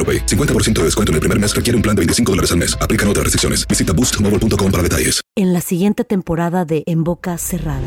AroPay. 50% de descuento en el primer mes requiere un plan de 25 dólares al mes. Aplican otras restricciones. Visita boostmobile.com para detalles. En la siguiente temporada de En Boca Cerrada.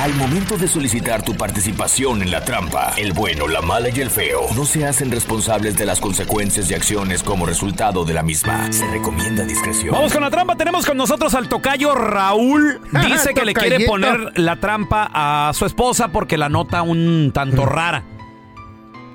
Al momento de solicitar tu participación en la trampa, el bueno, la mala y el feo no se hacen responsables de las consecuencias y acciones como resultado de la misma. Se recomienda discreción. Vamos con la trampa. Tenemos con nosotros al tocayo Raúl. Dice que le quiere poner la trampa a su esposa porque la nota un tanto rara.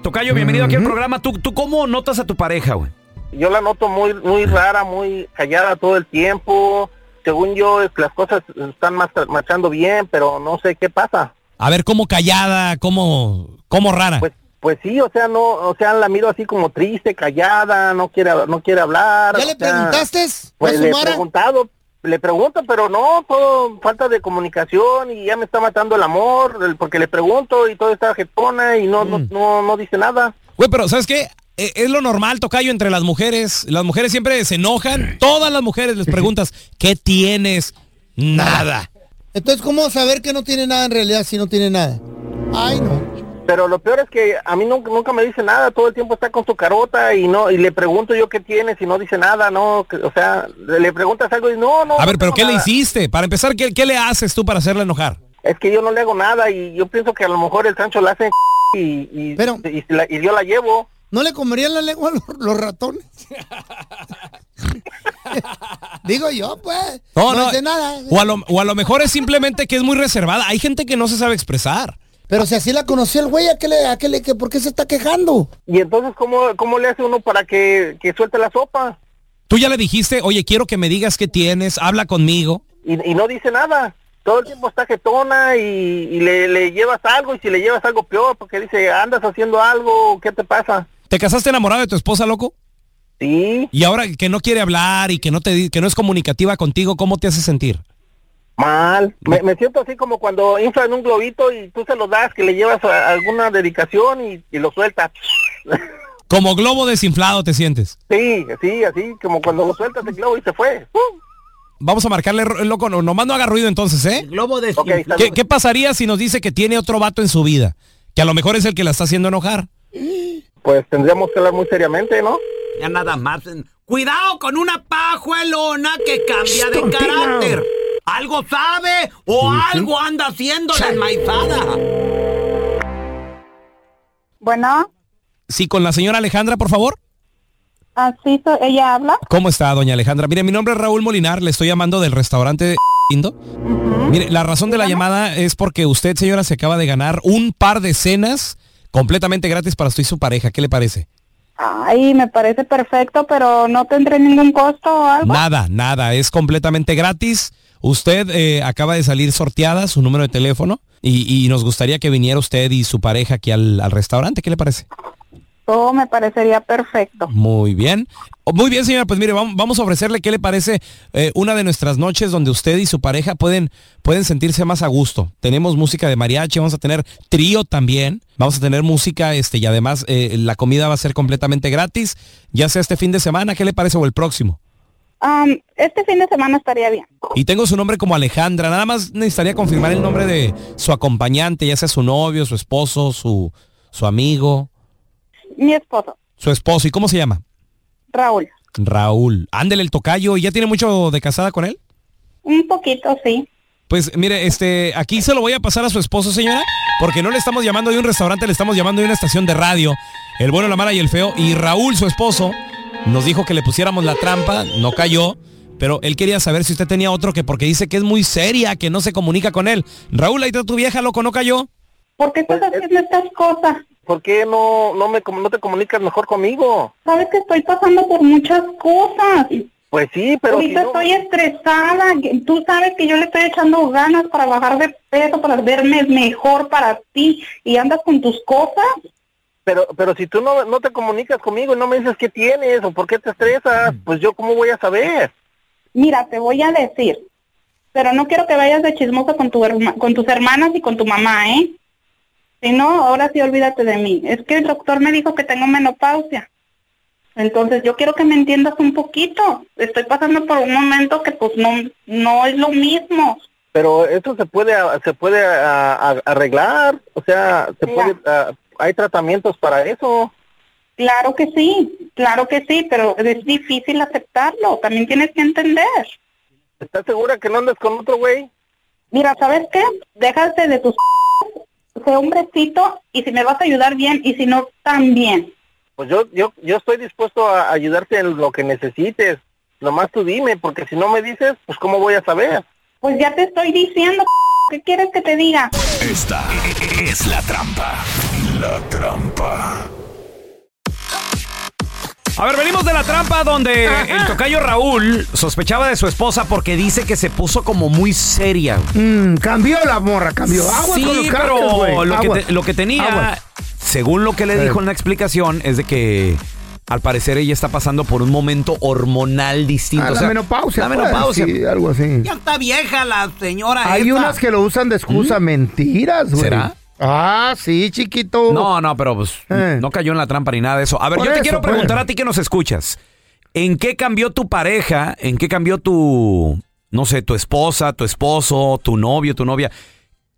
Tocayo, bienvenido aquí al programa. ¿Tú, ¿Tú cómo notas a tu pareja, güey? yo la noto muy muy rara, muy callada todo el tiempo. Según yo, las cosas están más marchando bien, pero no sé qué pasa. A ver, ¿cómo callada? ¿Cómo, cómo rara? Pues pues sí, o sea, no, o sea, la miro así como triste, callada, no quiere no quiere hablar. ¿Ya le sea, preguntaste? Pues ¿A su le he preguntado, le pregunto, pero no, todo falta de comunicación y ya me está matando el amor, porque le pregunto y todo está jetona y no, no, no, no dice nada. Güey, pero ¿sabes qué? Eh, Es lo normal, Tocayo, entre las mujeres. Las mujeres siempre se enojan. Todas las mujeres les preguntas, ¿qué tienes? Nada. Entonces, ¿cómo saber que no tiene nada en realidad si no tiene nada? Ay, no. Pero lo peor es que a mí nunca, nunca me dice nada, todo el tiempo está con su carota y no y le pregunto yo qué tienes y no dice nada, no, o sea, le preguntas algo y no, no. A ver, no pero ¿qué le hiciste? Para empezar, ¿qué, qué le haces tú para hacerla enojar? Es que yo no le hago nada y yo pienso que a lo mejor el Sancho la hace y, y, Pero- y, la- y yo la llevo. ¿No le comerían la lengua a los, los ratones? Digo yo, pues. No, no. nada. O a, lo, o a lo mejor es simplemente que es muy reservada. Hay gente que no se sabe expresar. Pero si así la conoció el güey, ¿a qué le, a qué le, que, por qué se está quejando? Y entonces, ¿cómo, cómo le hace uno para que, que suelte la sopa? Tú ya le dijiste, oye, quiero que me digas qué tienes, habla conmigo. Y, y no dice nada. Todo el tiempo está jetona y, y le, le llevas algo y si le llevas algo peor porque dice, andas haciendo algo, ¿qué te pasa? ¿Te casaste enamorado de tu esposa, loco? Sí, Y ahora que no quiere hablar y que no te que no es comunicativa contigo, ¿cómo te hace sentir? mal. Me, me siento así como cuando inflan un globito y tú se lo das, que le llevas a- alguna dedicación y, y lo sueltas. Como globo desinflado te sientes. Sí, sí, así como cuando lo sueltas el globo y se fue. ¡Uh! Vamos a marcarle, ro- loco, no, nomás no haga ruido entonces, ¿eh? Globo de Ok, está ¿Qué, qué pasaría si nos dice que tiene otro vato en su vida? Que a lo mejor es el que la está haciendo enojar. Pues tendríamos que hablar muy seriamente, ¿no? Ya nada más. Cuidado con una pajuelona que cambia de carácter. ¿Algo sabe o algo anda haciendo la enmaizada? Bueno, Sí, con la señora Alejandra, por favor. Así, so- ella habla. ¿Cómo está, doña Alejandra? Mire, mi nombre es Raúl Molinar, le estoy llamando del restaurante Lindo. Mire, la razón de la llamada es porque usted, señora, se acaba de ganar un par de cenas completamente gratis para usted y su pareja. ¿Qué le parece? Ay, me parece perfecto, pero no tendré ningún costo o algo. Nada, nada, es completamente gratis. Usted eh, acaba de salir sorteada, su número de teléfono, y, y nos gustaría que viniera usted y su pareja aquí al, al restaurante. ¿Qué le parece? Todo me parecería perfecto. Muy bien. Oh, Muy bien, señora. Pues mire, vamos, a ofrecerle, ¿qué le parece? eh, una de nuestras noches donde usted y su pareja pueden, pueden sentirse más a gusto. Tenemos música de mariachi, vamos a tener trío también. Vamos a tener música, este, y además eh, la comida va a ser completamente gratis, ya sea este fin de semana, ¿qué le parece? O el próximo. Este fin de semana estaría bien. Y tengo su nombre como Alejandra. Nada más necesitaría confirmar el nombre de su acompañante, ya sea su novio, su esposo, su, su amigo, Mi esposo, su esposo. ¿Y cómo se llama? Raúl. Raúl. Ándele el tocayo. ¿Y ya tiene mucho de casada con él? Un poquito, sí. Pues mire, este, aquí se lo voy a pasar a su esposo, señora, porque no le estamos llamando de un restaurante, le estamos llamando de una estación de radio. El bueno, la mala y el feo. Y Raúl, su esposo, nos dijo que le pusiéramos la trampa, no cayó. Pero él quería saber si usted tenía otro que porque dice que es muy seria, que no se comunica con él. Raúl, ahí está tu vieja, loco, no cayó. ¿Por qué estás haciendo estas cosas? ¿Por qué no, no, me, no te comunicas mejor conmigo? Sabes que estoy pasando por muchas cosas. Pues sí, pero si Ahorita no- estoy estresada. Tú sabes que yo le estoy echando ganas para bajar de peso, para verme mejor para ti. Y andas con tus cosas. pero, pero si tú no, no te comunicas conmigo y no me dices qué tienes o por qué te estresas, pues yo cómo voy a saber. Mira, te voy a decir. Pero no quiero que vayas de chismosa con, tu herma- con tus hermanas y con tu mamá, ¿eh? Si no, ahora sí olvídate de mí. Es que el doctor me dijo que tengo menopausia. Entonces yo quiero que me entiendas un poquito. Estoy pasando por un momento que pues no, no es lo mismo. Pero eso se puede se puede a- a- arreglar, o sea, se Mira. puede hay tratamientos para eso. Claro que sí, claro que sí, pero es difícil aceptarlo. También tienes que entender. ¿Estás segura que no andas con otro güey? Mira, ¿sabes qué? Déjate de tus... Sé hombrecito y si me vas a ayudar bien y si no, también. Pues yo yo yo estoy dispuesto a ayudarte en lo que necesites. Nomás tú dime, porque si no me dices, pues cómo voy a saber. Pues ya te estoy diciendo, ¿qué quieres que te diga? Esta es la trampa. La trampa. A ver, venimos de la trampa donde el tocayo Raúl sospechaba de su esposa porque dice que se puso como muy seria. Mm, cambió la morra, cambió. Agua sí, con los pero lo, que Agua. te- lo que tenía, Agua. según lo que le dijo en la explicación, es de que al parecer ella está pasando por un momento hormonal distinto. Ah, o la sea, menopausia. La pues, menopausia. sí, algo así. Ya está vieja la señora Hay esta. unas que lo usan de excusa. Mentiras, güey. ¿Mm? ¿Será? Ah, sí, chiquito. No, no, pero pues Eh. no cayó en la trampa ni nada de eso. A ver, Por yo te eso, quiero pues. preguntar a ti que nos escuchas. ¿En qué cambió tu pareja? ¿En qué cambió tu, no sé, tu esposa, tu esposo, tu novio, tu novia?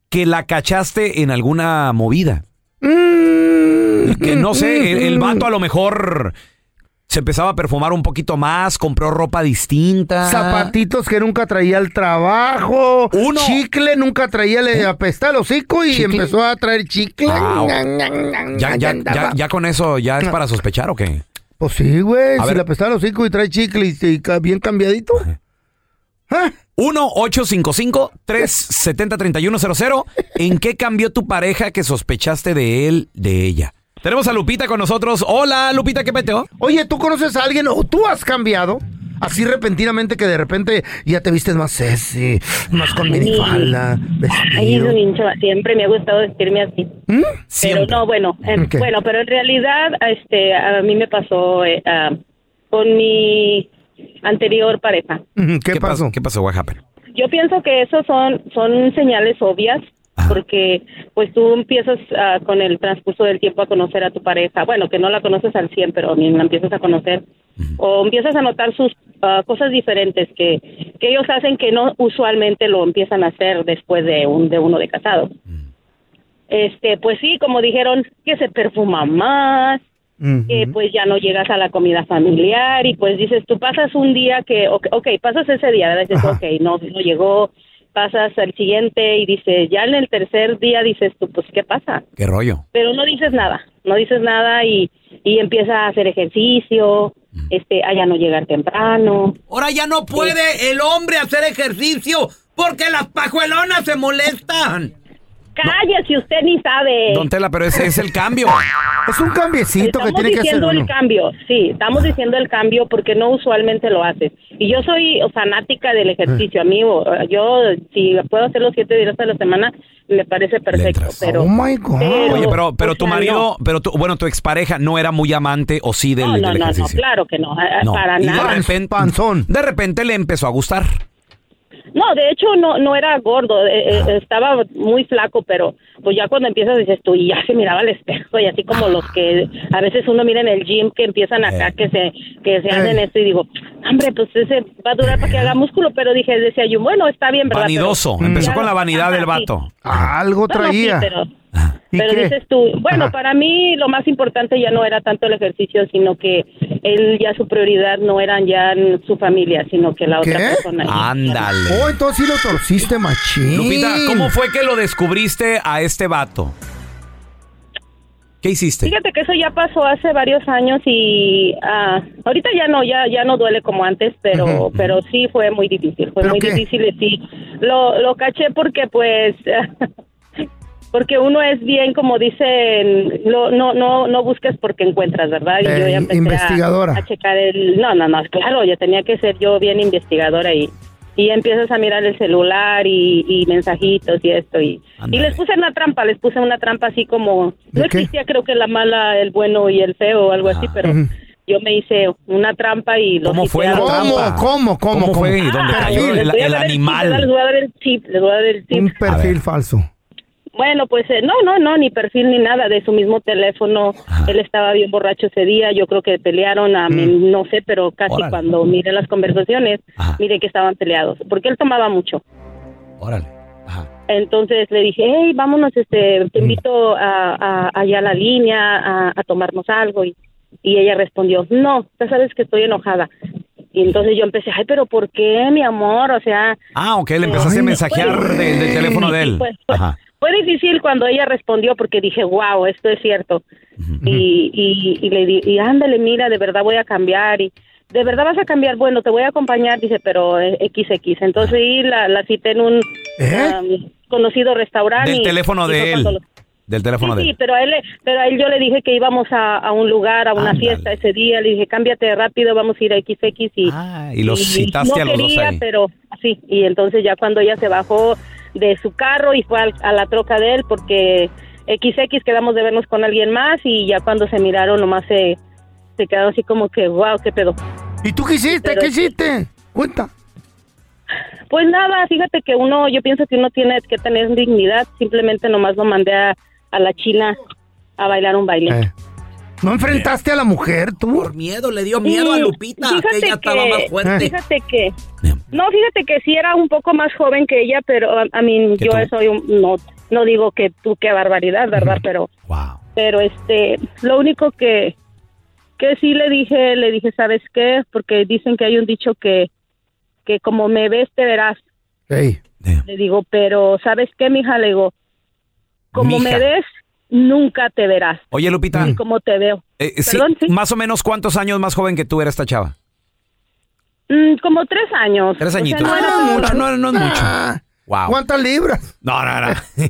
Que la cachaste en alguna movida. Mm. Que no sé, el, el vato a lo mejor se empezaba a perfumar un poquito más, compró ropa distinta. Zapatitos que nunca traía al trabajo. Uno. Chicle nunca traía, le apestaba el hocico y ¿Chicle? empezó a traer chicle. Ya, ñan, ya, andaba. ya, ya con eso ya es para sospechar o qué? Pues sí, güey. Si ver. le apestaba el hocico y trae chicle y, bien cambiadito. ¿Ah? 1-855-370-3100. ¿En qué cambió tu pareja que sospechaste de él, de ella? Tenemos a Lupita con nosotros. Hola, Lupita, ¿qué peteo? Oye, ¿tú conoces a alguien o tú has cambiado? Así repentinamente que de repente ya te vistes más sexy, más con minifalda, Ay, vestido. Luis, siempre me ha gustado vestirme así. Pero Siempre. no, bueno, Ok. bueno, pero en realidad, este, a mí me pasó eh, ah, con mi anterior pareja. Ujú, ¿Qué, pasó? ¿Qué pasó? What happened? Yo pienso que eso son son señales obvias porque pues tú empiezas ah, con el transcurso del tiempo a conocer a tu pareja, bueno, que no la conoces al 100, pero ni la empiezas a conocer. O empiezas a notar sus ah, cosas diferentes que, que ellos hacen que no usualmente lo empiezan a hacer después de un de uno de casado. Este, pues sí, como dijeron, que se perfuma más, que pues ya no llegas a la comida familiar y pues dices, tú pasas un día que, ok, ok, pasas ese día, ¿verdad? Dices, ok, no, no llegó, pasas al siguiente y dices, ya en el tercer día dices tú, pues, ¿qué pasa? ¿Qué rollo? Pero no dices nada, no dices nada y, y empieza a hacer ejercicio, este, a ya no llegar temprano. Ahora ya no puede el hombre hacer ejercicio porque las pajuelonas se molestan. Cállese, usted ni sabe. Don Tela, pero ese es el cambio. Es un cambiecito que Estamos tiene que hacer diciendo el cambio, sí, estamos diciendo el cambio porque no usualmente lo haces. Y yo soy fanática del ejercicio, amigo. Yo, si puedo hacer los siete días a la semana, me parece perfecto. Pero, Oh my God. Oye, pero, pero tu sea, marido, pero tu, bueno, tu expareja no era muy amante o sí del, no, no, del no, no, claro que no, eh, No, para y nada. de repente, de repente le empezó a gustar. No, de hecho no no era gordo, eh, eh, estaba muy flaco, pero pues ya cuando empiezas dices tú, y ya se miraba al espejo y así como los que a veces uno mira en el gym que empiezan acá que se que se hacen esto y digo, hombre, pues ese va a durar para que haga músculo, pero dije, decía yo, bueno, está bien, ¿verdad? Vanidoso. Pero- Empezó Ya- con la vanidad del sí. vato. Algo Bueno, sí, traía. pero, ¿Y pero qué? dices tú, bueno, para mí lo más importante ya no era tanto el ejercicio, sino que él ya su prioridad no eran ya en su familia, sino que la otra persona. Ándale. Oh, entonces sí lo torciste, machín. Lupita, ¿cómo fue que lo descubriste a este vato? ¿Qué hiciste? Fíjate que eso ya pasó hace varios años y ah, ahorita ya no, ya ya no duele como antes, pero pero sí fue muy difícil, fue ¿Pero muy qué? difícil y sí. Lo, lo caché porque pues porque uno es bien como dicen, lo- no no no busques porque encuentras, ¿verdad? Y Eh, yo ya empecé a- investigadora. A, checar el no, no, no, claro, yo tenía que ser yo bien investigadora y y empiezas a mirar el celular y, y mensajitos y esto y, y les puse una trampa, les puse una trampa así como no existía creo que la mala, el bueno y el feo o algo así, pero Ujú. yo me hice una trampa y los ¿Cómo fue la ¿Cómo? trampa? ¿Cómo? ¿Cómo? ¿Cómo fue? ¿Y ¿Cómo? dónde Ah, cayó el, a animal? Les voy a dar el tip, les voy a dar el tip. Un perfil falso. Bueno, pues eh, no, no, no, ni perfil ni nada, de su mismo teléfono. Él estaba bien borracho ese día, yo creo que pelearon, a mí, no sé, pero casi Órale. cuando miré las conversaciones, miré que estaban peleados, porque él tomaba mucho. Órale. Entonces le dije, hey, vámonos, este, te invito a, a- allá a la línea a, a tomarnos algo. Y, y ella respondió, no, ya sabes que estoy enojada. Y entonces yo empecé, ay, pero ¿por qué, mi amor? O sea... Ah, ok, le empezaste a mensajear pues, del, del teléfono de él. pues, pues, Ajá. Fue difícil cuando ella respondió porque dije, wow, esto es cierto. y, y, y le di, y ándale, mira, de verdad voy a cambiar. Y de verdad vas a cambiar. Bueno, te voy a acompañar, dice, pero eh, XX. Entonces sí, la, la cité en un um, conocido restaurante. Del y- teléfono de él. lo- Del teléfono Sí, de sí, él. pero a él, pero a él yo le dije que íbamos a, a un lugar, a una Ándale. fiesta ese día. Le dije, cámbiate rápido, vamos a ir a XX. Y, y los citaste no a los dos quería, ahí. pero sí. Y entonces ya cuando ella se bajó de su carro y fue al- a la troca de él, porque XX quedamos de vernos con alguien más y ya cuando se miraron nomás se, se quedaron así como que, wow, qué pedo. ¿Y tú qué hiciste? Pero- ¿Qué hiciste? Cuenta. Pues nada, fíjate que uno, yo pienso que uno tiene que tener dignidad. Simplemente nomás lo mandé a, a la China a bailar un baile. Eh. ¿No enfrentaste a la mujer tú? Por miedo, le dio miedo a Lupita, que ella estaba más fuerte. Fíjate que, no, fíjate que sí era un poco más joven que ella, pero a, a mí ¿Que yo tú? soy un, no, no digo que tú qué barbaridad, ¿verdad? Pero, pero este, lo único que, que sí le dije, le dije, ¿sabes qué? Porque dicen que hay un dicho que, que como me ves te verás. Le digo, pero ¿sabes qué, mija? Le digo, como Mija. me ves, nunca te verás. Oye, Lupita. Así como te veo. eh, eh, sí, Perdón, sí. Más o menos, ¿cuántos años más joven que tú era esta chava? Mm, como tres años. Tres O sea, añitos. no era Ah, mucho. mucho, no, no es mucho. Ah, Wow. ¿Cuántas libras? No, no, no.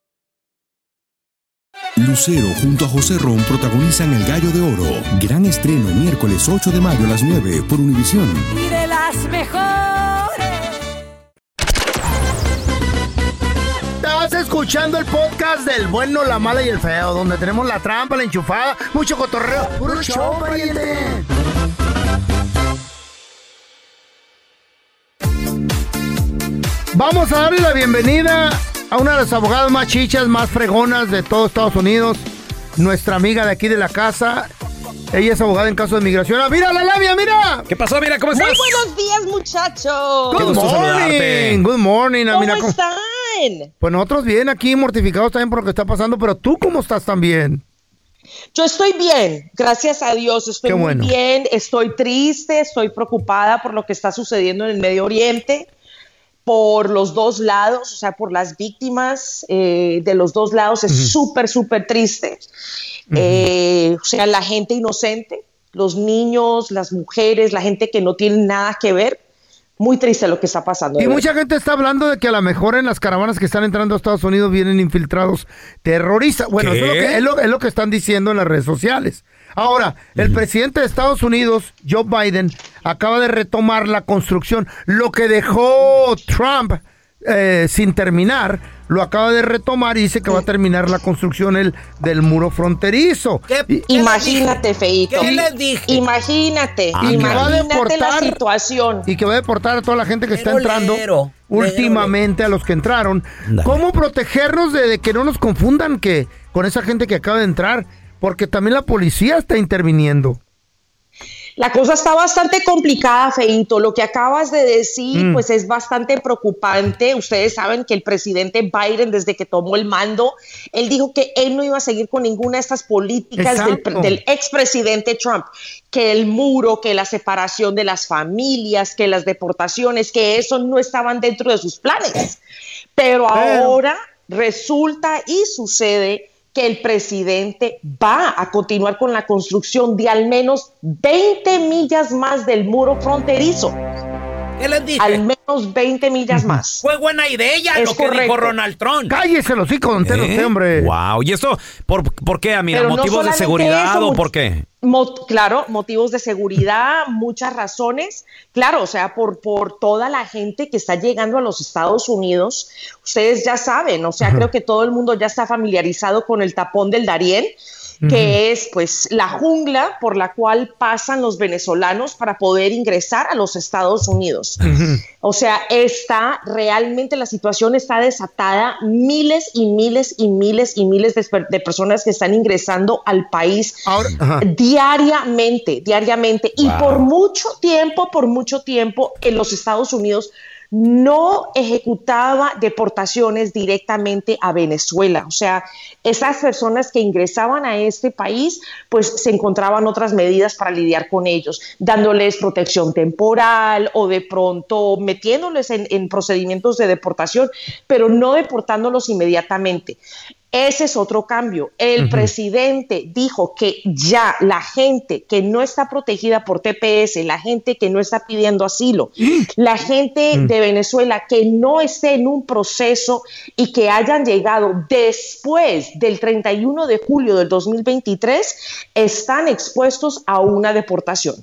Lucero junto a José Ron protagonizan El Gallo de Oro. Gran estreno miércoles 8 de mayo a las 9 por Univisión. Y de las mejores. Estás escuchando el podcast del bueno, la mala y el feo, donde tenemos la trampa, la enchufada, mucho cotorreo. ¡Puro show, pariente! Vamos a darle la bienvenida a una de las abogadas más chichas, más fregonas de todo Estados Unidos. Nuestra amiga de aquí de la casa. Ella es abogada en caso de migración. ¡Ah, ¡Mira la labia, mira! ¿Qué pasó? Mira, ¿cómo estás? Muy buenos días, muchachos. Good morning. Good morning, ¿Cómo Amina. están? Pues nosotros bien aquí, mortificados también por lo que está pasando, pero tú cómo estás también. Yo estoy bien, gracias a Dios, estoy Qué muy bueno. bien, estoy triste, estoy preocupada por lo que está sucediendo en el Medio Oriente, por los dos lados, o sea, por las víctimas eh, de los dos lados, es súper, súper triste. Eh, o sea, la gente inocente, los niños, las mujeres, la gente que no tiene nada que ver, muy triste lo que está pasando. Y mucha gente está hablando de que a lo mejor en las caravanas que están entrando a Estados Unidos vienen infiltrados terroristas. Bueno, eso es lo, que, es, lo, es lo que están diciendo en las redes sociales. Ahora, el presidente de Estados Unidos, Joe Biden, acaba de retomar la construcción. Lo que dejó Trump eh, sin terminar, lo acaba de retomar y dice que va a terminar la construcción el, del muro fronterizo. Y- Imagínate, Feito. ¿Qué les dije? Imagínate, Ah, que va a imagínate la situación. y que va a deportar a toda la gente que está Lero, entrando lero, últimamente a los que entraron. ¿Cómo protegernos de, de que no nos confundan que con esa gente que acaba de entrar? Porque también la policía está interviniendo. La cosa está bastante complicada, Feito. Lo que acabas de decir, Mm. pues es bastante preocupante. Ustedes saben que el presidente Biden, desde que tomó el mando, él dijo que él no iba a seguir con ninguna de estas políticas del, Exacto. del expresidente Trump, que el muro, que la separación de las familias, que las deportaciones, que eso no estaban dentro de sus planes. Pero ahora resulta y sucede que el presidente va a continuar con la construcción de al menos 20 millas más del muro fronterizo. ¿Qué les dije? Al menos 20 millas más. Fue buena idea Es lo que dijo correcto. Ronald Trump. Cállese los hijos, don Telo, ¿Eh? usted, hombre. Wow. ¿Y esto por, por qué, Amira? Pero no ¿Motivos de seguridad eso, o por qué? Mo- claro, motivos de seguridad, muchas razones. Claro, o sea, por, por toda la gente que está llegando a los Estados Unidos, ustedes ya saben, o sea, creo que todo el mundo ya está familiarizado con el tapón del Darién, que es pues la jungla por la cual pasan los venezolanos para poder ingresar a los Estados Unidos. O sea, está realmente la situación está desatada, miles y miles y miles y miles de, de personas que están ingresando al país diariamente, diariamente. Y por mucho tiempo, por mucho tiempo, en los Estados Unidos no ejecutaba deportaciones directamente a Venezuela. O sea, esas personas que ingresaban a este país, pues se encontraban otras medidas para lidiar con ellos, dándoles protección temporal o de pronto metiéndoles en, en procedimientos de deportación, pero no deportándolos inmediatamente. Ese es otro cambio. El presidente dijo que ya la gente que no está protegida por TPS, la gente que no está pidiendo asilo, la gente Mm. de Venezuela que no esté en un proceso y que hayan llegado después del 31 de julio del 2023, están expuestos a una deportación.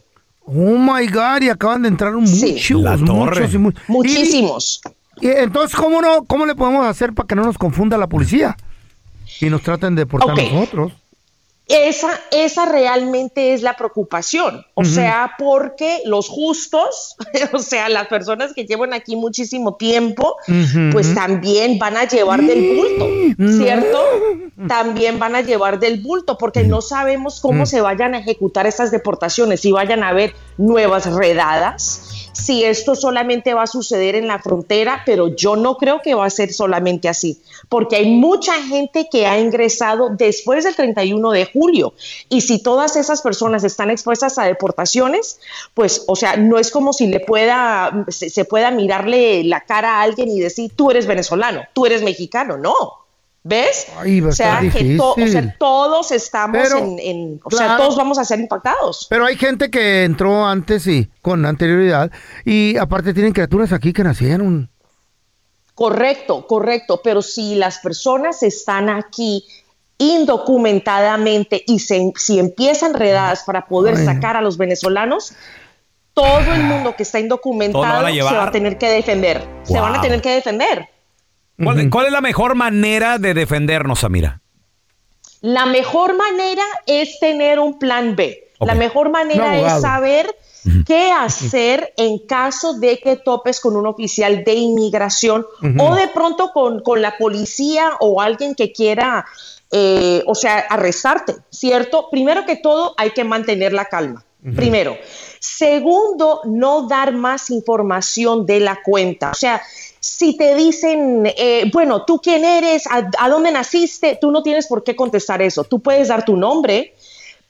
Oh my God, y acaban de entrar muchos, La torre. muchos y mu- Muchísimos. Y, y entonces, ¿cómo no, cómo le podemos hacer para que no nos confunda la policía? Y nos traten de deportar a nosotros. Esa, esa realmente es la preocupación. O sea, porque los justos, o sea, las personas que llevan aquí muchísimo tiempo, pues también van a llevar del bulto, ¿cierto? También van a llevar del bulto, porque no sabemos cómo Mm. se vayan a ejecutar estas deportaciones, si vayan a haber nuevas redadas, si esto solamente va a suceder en la frontera, pero yo no creo que va a ser solamente así, porque hay mucha gente que ha ingresado después del 31 de julio. Y si todas esas personas están expuestas a deportaciones, pues, o sea, no es como si le pueda, se, se pueda mirarle la cara a alguien y decir, tú eres venezolano, tú eres mexicano, no. ¿Ves? Ay, va a o, sea, estar que to- o sea, difícil. todos estamos Pero, en, en- o sea, todos vamos a ser impactados. Pero hay gente que entró antes y con anterioridad y aparte tienen criaturas aquí que nacieron. Correcto, correcto, pero si las personas están aquí indocumentadamente y se, si empiezan redadas para poder Ay. sacar a los venezolanos, todo el mundo que está indocumentado se va a tener que defender. Se van a tener que defender. ¿Cuál, cuál es la mejor manera de defendernos, Samira? La mejor manera es tener un plan B. La mejor manera es saber qué hacer en caso de que topes con un oficial de inmigración o de pronto con, con la policía o alguien que quiera, eh, o sea, arrestarte, ¿cierto? Primero que todo, hay que mantener la calma. Primero. Segundo, no dar más información de la cuenta. O sea, si te dicen, eh, bueno, ¿tú quién eres? ¿A, a dónde naciste? Tú no tienes por qué contestar eso. Tú puedes dar tu nombre,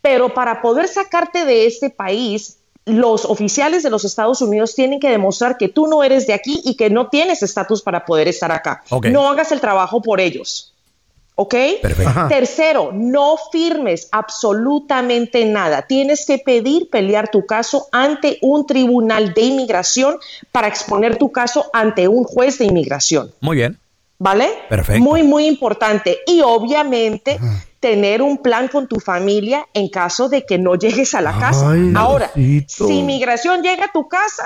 pero para poder sacarte de este país, los oficiales de los Estados Unidos tienen que demostrar que tú no eres de aquí y que no tienes estatus para poder estar acá. No hagas el trabajo por ellos. ¿Ok? Perfecto. Ajá. Tercero, no firmes absolutamente nada. Tienes que pedir pelear tu caso ante un tribunal de inmigración para exponer tu caso ante un juez de inmigración. Muy bien. ¿Vale? Perfecto. Muy, muy importante. Y obviamente tener un plan con tu familia en caso de que no llegues a la casa. Ay, Ahora, Diosito. si inmigración llega a tu casa,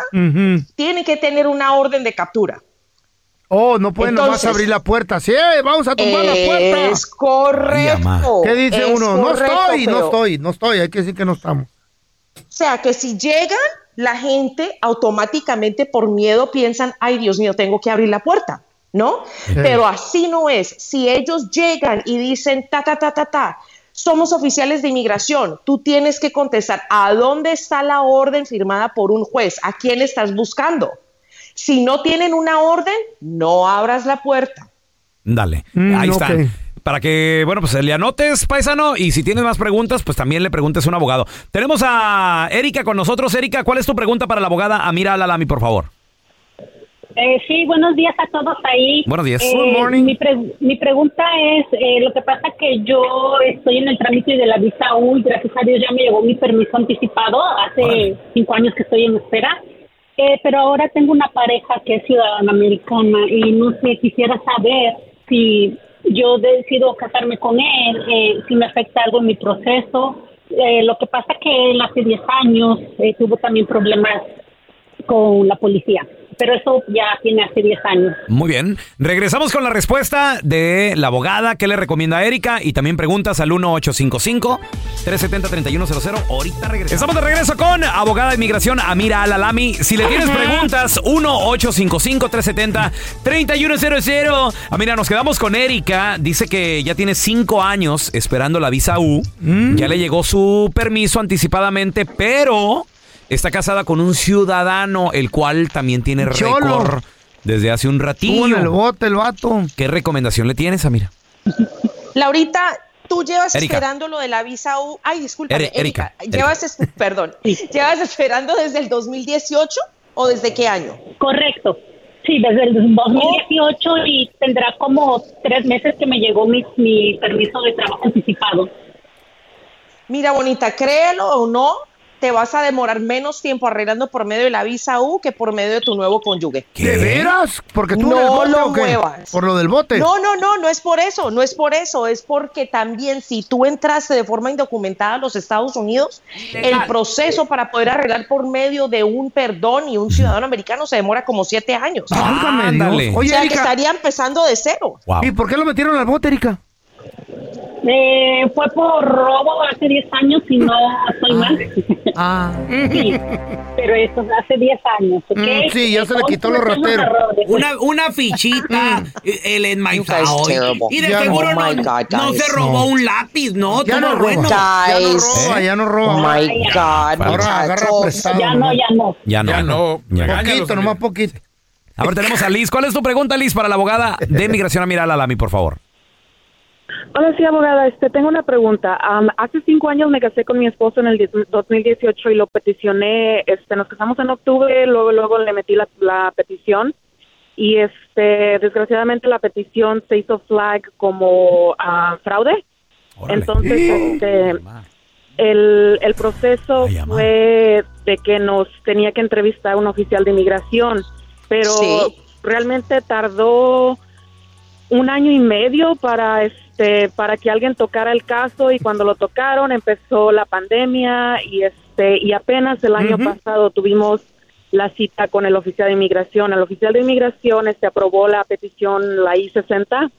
tiene que tener una orden de captura. Oh, no pueden nomás Entonces- abrir la puerta. Sí, eh, vamos a tumbar la puerta. Es correcto. ¿Qué dice Es uno? No estoy, no estoy, no estoy. Hay que decir que no estamos. O sea, que si llegan, la gente automáticamente por miedo piensan, ay Dios mío, tengo que abrir la puerta, ¿no? Sí. Pero así no es. Si ellos llegan y dicen, ta, ta, ta, ta, ta, somos oficiales de inmigración, tú tienes que contestar, ¿a dónde está la orden firmada por un juez? ¿A quién estás buscando? Si no tienen una orden, no abras la puerta. Dale. Mm, Ahí está. Para que, bueno, pues le anotes, paisano, y si tienes más preguntas, pues también le preguntes a un abogado. Tenemos a Erika con nosotros. Erika, ¿cuál es tu pregunta para la abogada Amira Alalami, por favor? Eh, sí, buenos días a todos ahí. Buenos días. Eh, Good morning. Mi, pre- mi pregunta es, eh, lo que pasa que yo estoy en el trámite de la visa U y gracias a Dios ya me llegó mi permiso anticipado. Hace Órale. cinco años que estoy en espera. Eh, pero ahora tengo una pareja que es ciudadana americana y no sé, quisiera saber si yo decido casarme con él, eh, si me afecta algo en mi proceso. Eh, lo que pasa que él hace 10 años eh, tuvo también problemas con la policía, pero eso ya tiene hace 10 años. Muy bien. Regresamos con la respuesta de la abogada que le recomienda a Erika y también preguntas al 1855-370-3100. Ahorita regresamos. Estamos de regreso con abogada de inmigración Amira Alalami. Si le tienes preguntas, 1-855-370-3100. Amira, nos quedamos con Erika. Dice que ya tiene cinco años esperando la visa U. Ya le llegó su permiso anticipadamente, pero está casada con un ciudadano, el cual también tiene Cholo. récord desde hace un ratillo. Estuvo en el bote el vato. ¿Qué recomendación le tienes, Amira? Laurita, tú llevas Erika. esperando lo de la visa U. Ay, discúlpame, Ere- Erika, Erika. Llevas, es- perdón, ¿llevas esperando desde el 2018 o desde qué año? Correcto. Sí, desde el 2018 y tendrá como tres meses que me llegó mi, mi permiso de trabajo anticipado. Mira, bonita, créelo o no, te vas a demorar menos tiempo arreglando por medio de la visa U que por medio de tu nuevo cónyuge. ¿De veras? ¿Porque tú en el no bote lo o qué? muevas. ¿Por lo del bote? No, no, no, no es por eso, no es por eso, es porque también si tú entraste de forma indocumentada a los Estados Unidos, el proceso para poder arreglar por medio de un perdón y un ciudadano americano se demora como siete años. Ándale. Oye, o sea, que estaría empezando de cero. Wow. ¿Y por qué lo metieron al bote, Erika? Eh, fue por robo hace 10 años, si no estoy mal. Ah. Sí, pero eso hace 10 años, ¿ok? Mm, sí, ya se le quitó los rateros. Una, una fichita, el enmaizado. You guys terrible. Y de Ya seguro no. no, Oh my God, no guys. se robó un lápiz, ¿no? Ya no roba. bueno. Ya no roba, ya no roba. Oh my God, Ahora agarra prestado. Ya no, ya no. Ya no. Ya no. Ya. Poquito, nomás poquito. A ver, tenemos a Liz. ¿Cuál es tu pregunta, Liz, para la abogada de migración Amira Lalami, por favor? Hola, sí, abogada. Este, tengo una pregunta. Am, hace cinco años me casé con mi esposo en el 10 2018 y lo peticioné. Este, nos casamos en octubre, luego, luego le metí la, la petición y este, desgraciadamente la petición se hizo flag como ah, fraude. Entonces, este, el, el proceso fue de que nos tenía que entrevistar un oficial de inmigración, pero Sí. realmente tardó un año y medio para este para que alguien tocara el caso y cuando lo tocaron empezó la pandemia y este y apenas el año pasado tuvimos la cita con el oficial de inmigración. El oficial de inmigración este aprobó la petición la I-60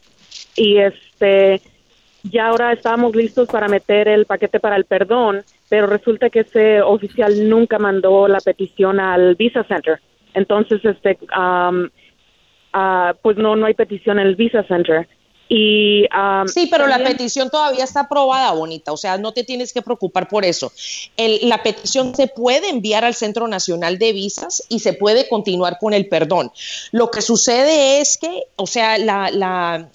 y este ya ahora estábamos listos para meter el paquete para el perdón, pero resulta que ese oficial nunca mandó la petición al Visa Center. Entonces, este, ah, pues no, no hay petición en el Visa Center. Y, am, Sí, pero la petición todavía está aprobada, bonita. O sea, no te tienes que preocupar por eso. El- la petición se puede enviar al Centro Nacional de Visas y se puede continuar con el perdón. Lo que sucede es que, o sea, la, la,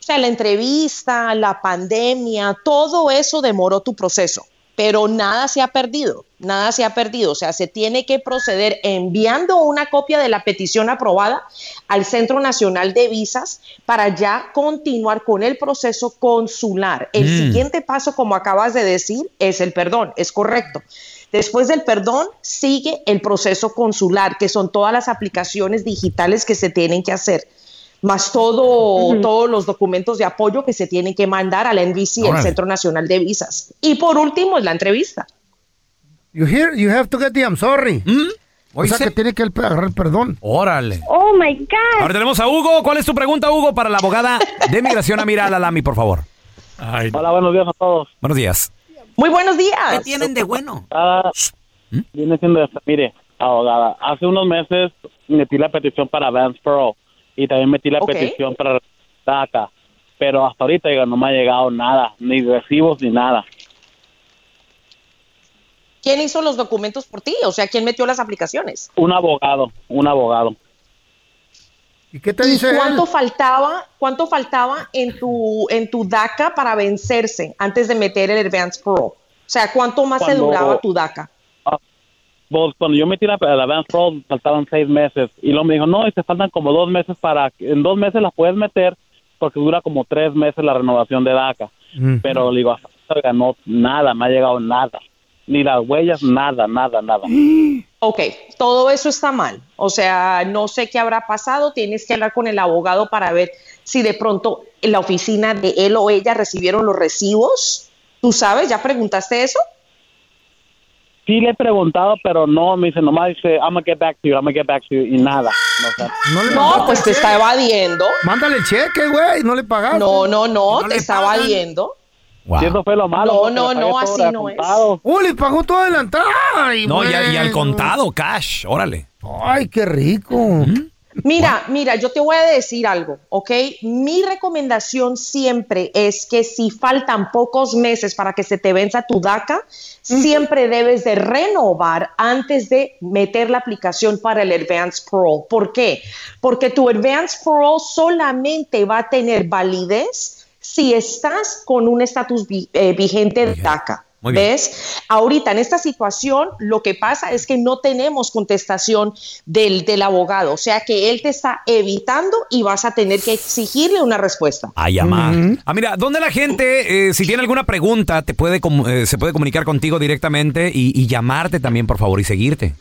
o sea, la entrevista, la pandemia, todo eso demoró tu proceso, pero nada se ha perdido, nada se ha perdido. O sea, se tiene que proceder enviando una copia de la petición aprobada al Centro Nacional de Visas para ya continuar con el proceso consular. El Mm. siguiente paso, como acabas de decir, es el perdón, es correcto. Después del perdón sigue el proceso consular, que son todas las aplicaciones digitales que se tienen que hacer más todo, todos los documentos de apoyo que se tienen que mandar a la NBC, el Órale. Centro Nacional de Visas. Y por último, es la entrevista. You hear, you have to get the I'm sorry. O sea que tiene que agarrar perdón. Órale. Oh my God. Ahora tenemos a Hugo. ¿Cuál es tu pregunta, Hugo, para la abogada de migración Amira Lalami, por favor? Hola, buenos días a todos. Buenos días. Muy buenos días. ¿Qué tienen de bueno? Ah, Viene siendo, esta. mire, abogada, hace unos meses metí la petición para Vance Pearl y también metí la petición para DACA, pero hasta ahorita digo, no me ha llegado nada, ni recibos ni nada. ¿Quién hizo los documentos por ti? O sea, ¿quién metió las aplicaciones? Un abogado, un abogado. ¿Y qué te ¿Y dice cuánto faltaba, cuánto faltaba en tu en tu DACA para vencerse antes de meter el Advance Parole? O sea, ¿cuánto más Cuando- duraba tu DACA? Pues, cuando yo metí la, la Vance Pearl faltaban seis meses y luego me dijo, no, y te faltan como dos meses para, en dos meses la puedes meter porque dura como tres meses la renovación de DACA. Mm. Pero le digo, ahorita no, nada, me ha llegado nada. Ni las huellas, nada, nada, nada. Ok, todo eso está mal. O sea, no sé qué habrá pasado. Tienes que hablar con el abogado para ver si de pronto en la oficina de él o ella recibieron los recibos. ¿Tú sabes? ¿Ya preguntaste eso? Sí le he preguntado, pero no, me dice, nomás dice, I'm gonna get back to you, I'm gonna get back to you, y nada. No, o sea, No, pues te está evadiendo. Mándale el cheque, güey, no le pagaste. No, no, no, te está pagan. evadiendo. Y eso fue lo malo. No, no, no, así no es. contado. ¡Uh, le pagó todo adelantado! Ay, No, y, al- y al contado, cash. Órale. Ay, qué rico. Mira, mira, yo te voy a decir algo, ¿ok? Mi recomendación siempre es que si faltan pocos meses para que se te venza tu DACA, siempre debes de renovar antes de meter la aplicación para el Advance Parole. ¿Por qué? Porque tu Advance Parole solamente va a tener validez si estás con un estatus vi- eh, vigente de DACA. Muy bien. ¿Ves? Ahorita en esta situación lo que pasa es que no tenemos contestación del, del abogado, o sea que él te está evitando y vas a tener que exigirle una respuesta. A llamar. Ah, mira, ¿dónde la gente, eh, si tiene alguna pregunta, te puede eh, se puede comunicar contigo directamente y, y llamarte también, por favor, y seguirte?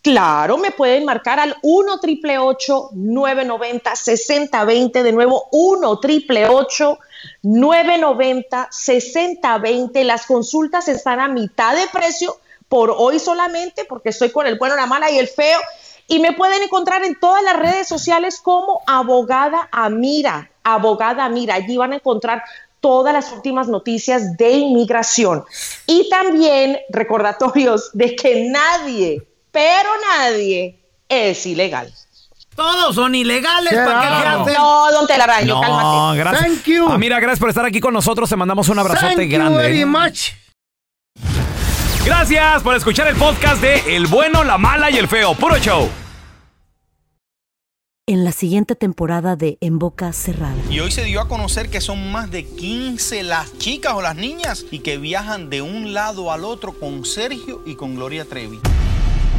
Claro, me pueden marcar al 1 triple 990 6020 de nuevo 1 triple 990 6020 Las consultas están a mitad de precio por hoy solamente porque estoy con el bueno, la mala y el feo. Y me pueden encontrar en todas las redes sociales como abogada Amira. Abogada Amira. Allí van a encontrar todas las últimas noticias de inmigración. Y también recordatorios de que nadie, pero nadie, es ilegal. Todos son ilegales. ¿Para qué le No, don Telaraño, No, cálmate. gracias. Thank you. Ah, mira, gracias por estar aquí con nosotros. Te mandamos un abrazote Thank you grande. very ¿eh? much. Gracias por escuchar el podcast de El bueno, la mala y el feo. Puro show. En la siguiente temporada de En Boca Cerrada. Y hoy se dio a conocer que son más de 15 las chicas o las niñas y que viajan de un lado al otro con Sergio y con Gloria Trevi.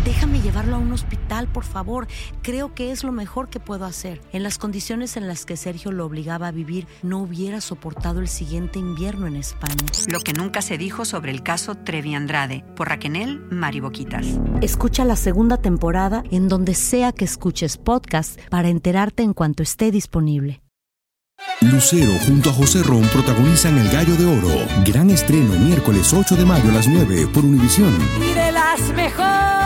Déjame llevarlo a un hospital, por favor. Creo que es lo mejor que puedo hacer. En las condiciones en las que Sergio lo obligaba a vivir, no hubiera soportado el siguiente invierno en España. Lo que nunca se dijo sobre el caso Trevi Andrade por Raquel Mariboquitas. Escucha la segunda temporada en donde sea que escuches podcast para enterarte en cuanto esté disponible. Lucero junto a José Ron protagonizan El Gallo de Oro. Gran estreno miércoles 8 de mayo a las 9 por Univisión. Y de las mejores.